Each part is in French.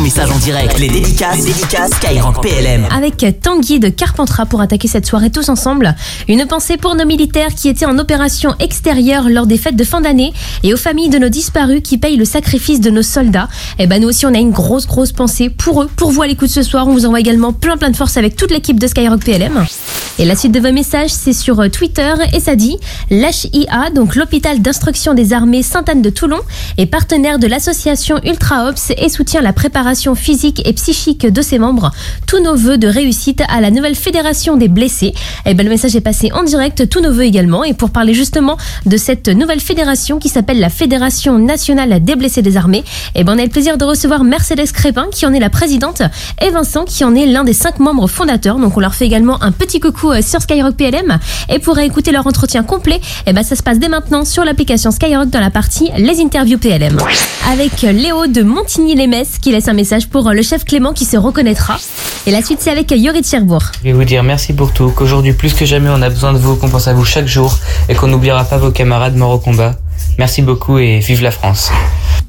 message. Les dédicaces, Skyrock PLM. avec Tanguy de Carpentras pour attaquer cette soirée tous ensemble. Une pensée pour nos militaires qui étaient en opération extérieure lors des fêtes de fin d'année et aux familles de nos disparus qui payent le sacrifice de nos soldats. Et ben nous aussi on a une grosse grosse pensée pour eux, pour vous à l'écoute ce soir. On vous envoie également plein plein de force avec toute l'équipe de Skyrock PLM. Et la suite de vos messages, c'est sur euh, Twitter et ça dit l'HIA, donc l'hôpital d'instruction des armées Sainte-Anne de Toulon, est partenaire de l'association Ultra Ops et soutient la préparation physique et psychique de ses membres. Tous nos voeux de réussite à la nouvelle fédération des blessés. Et ben le message est passé en direct, tous nos voeux également. Et pour parler justement de cette nouvelle fédération qui s'appelle la Fédération nationale des blessés des armées, et ben on a le plaisir de recevoir Mercedes Crépin qui en est la présidente et Vincent qui en est l'un des cinq membres fondateurs. Donc on leur fait également un petit coucou euh, sur Skyrock PLM. Et pour écouter leur entretien complet, et ben ça se passe dès maintenant sur l'application Skyrock dans la partie Les interviews PLM. Avec Léo de Montigny-les-Messes qui laisse un message pour le chef Clément qui se reconnaîtra. Et la suite c'est avec Yori de Cherbourg. Je vais vous dire merci pour tout, qu'aujourd'hui plus que jamais on a besoin de vous, qu'on pense à vous chaque jour et qu'on n'oubliera pas vos camarades morts au combat. Merci beaucoup et vive la France.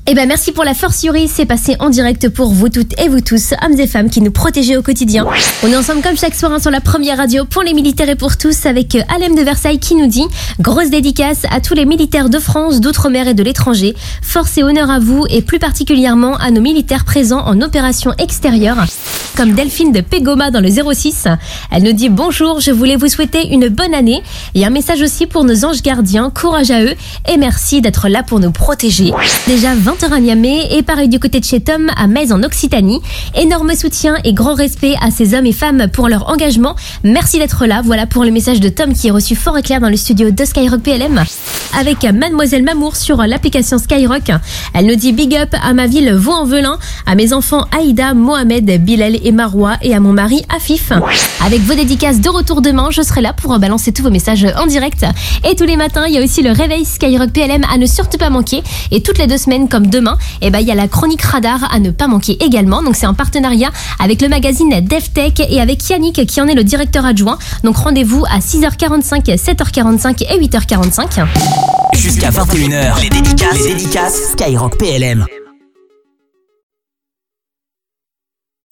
Eh ben merci pour la force Yuri, c'est passé en direct pour vous toutes et vous tous, hommes et femmes qui nous protégez au quotidien. On est ensemble comme chaque soir hein, sur la première radio pour les militaires et pour tous avec euh, Alem de Versailles qui nous dit grosse dédicace à tous les militaires de France, d'outre-mer et de l'étranger. Force et honneur à vous et plus particulièrement à nos militaires présents en opération extérieure. Comme Delphine de Pégoma dans le 06, elle nous dit bonjour, je voulais vous souhaiter une bonne année et un message aussi pour nos anges gardiens, courage à eux et merci d'être là pour nous protéger. Déjà 20h à Niamey et pareil du côté de chez Tom à Metz en Occitanie. Énorme soutien et grand respect à ces hommes et femmes pour leur engagement. Merci d'être là. Voilà pour le message de Tom qui est reçu fort et clair dans le studio de Skyrock PLM avec Mademoiselle Mamour sur l'application Skyrock. Elle nous dit big up à ma ville Vaux-en-Velin, à mes enfants Aïda, Mohamed, Bilal et Marois et à mon mari Afif. Avec vos dédicaces de retour demain, je serai là pour balancer tous vos messages en direct. Et tous les matins, il y a aussi le réveil Skyrock PLM à ne surtout pas manquer. Et toutes les deux semaines, comme demain, eh ben, il y a la chronique radar à ne pas manquer également. Donc c'est un partenariat avec le magazine DevTech et avec Yannick qui en est le directeur adjoint. Donc rendez-vous à 6h45, 7h45 et 8h45. Jusqu'à 21h, les dédicaces, les dédicaces. Skyrock PLM.